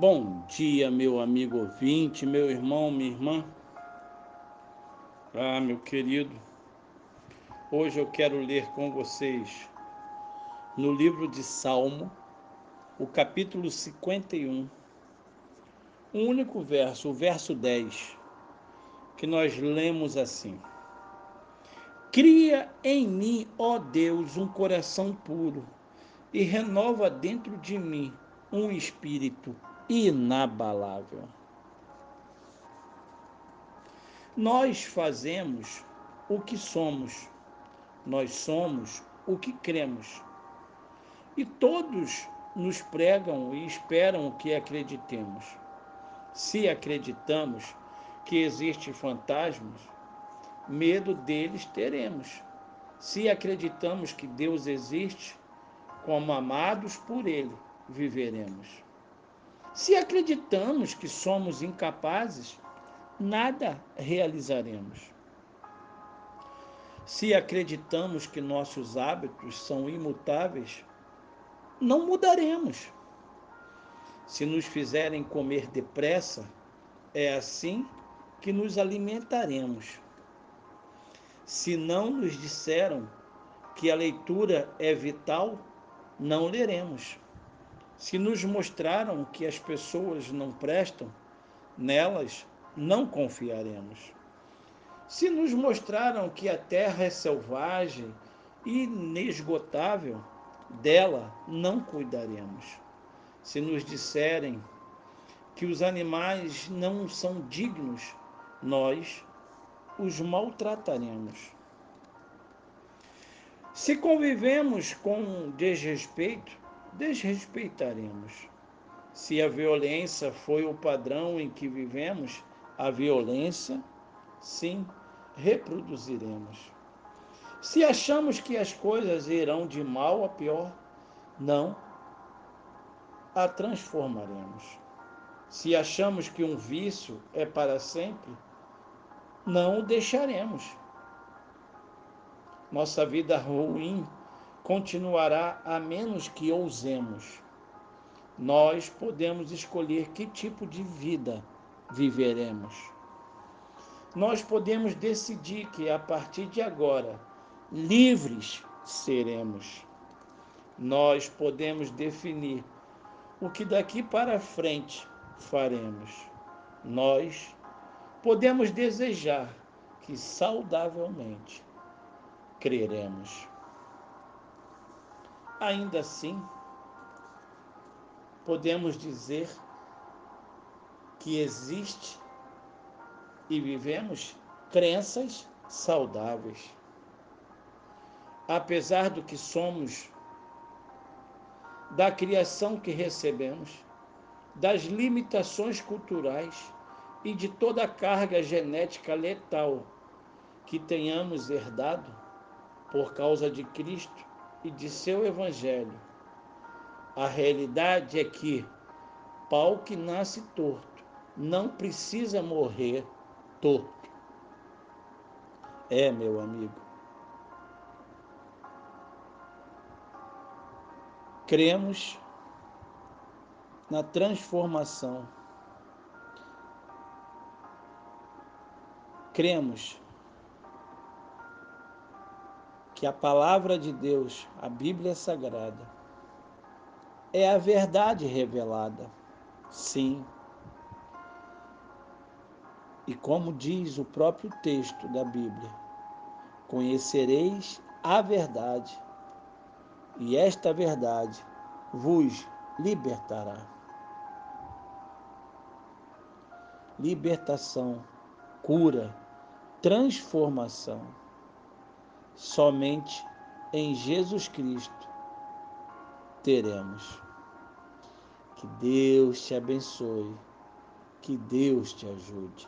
Bom dia, meu amigo ouvinte, meu irmão, minha irmã. Ah, meu querido, hoje eu quero ler com vocês no livro de Salmo, o capítulo 51, um único verso, o verso 10, que nós lemos assim: Cria em mim, ó Deus, um coração puro e renova dentro de mim um espírito inabalável. Nós fazemos o que somos, nós somos o que cremos. E todos nos pregam e esperam que acreditemos. Se acreditamos que existem fantasmas, medo deles teremos. Se acreditamos que Deus existe, como amados por Ele, viveremos. Se acreditamos que somos incapazes, nada realizaremos. Se acreditamos que nossos hábitos são imutáveis, não mudaremos. Se nos fizerem comer depressa, é assim que nos alimentaremos. Se não nos disseram que a leitura é vital, não leremos. Se nos mostraram que as pessoas não prestam, nelas não confiaremos. Se nos mostraram que a terra é selvagem e inesgotável, dela não cuidaremos. Se nos disserem que os animais não são dignos, nós os maltrataremos. Se convivemos com desrespeito, desrespeitaremos. Se a violência foi o padrão em que vivemos, a violência, sim, reproduziremos. Se achamos que as coisas irão de mal a pior, não a transformaremos. Se achamos que um vício é para sempre, não o deixaremos. Nossa vida ruim continuará a menos que ousemos. Nós podemos escolher que tipo de vida viveremos. Nós podemos decidir que a partir de agora, livres seremos. Nós podemos definir o que daqui para frente faremos. Nós podemos desejar que saudavelmente creremos. Ainda assim, podemos dizer que existe e vivemos crenças saudáveis. Apesar do que somos, da criação que recebemos, das limitações culturais e de toda a carga genética letal que tenhamos herdado por causa de Cristo, e de seu evangelho. A realidade é que pau que nasce torto não precisa morrer torto. É, meu amigo. Cremos na transformação. Cremos que a palavra de Deus, a Bíblia Sagrada, é a verdade revelada. Sim. E como diz o próprio texto da Bíblia, conhecereis a verdade, e esta verdade vos libertará. Libertação, cura, transformação Somente em Jesus Cristo teremos. Que Deus te abençoe, que Deus te ajude.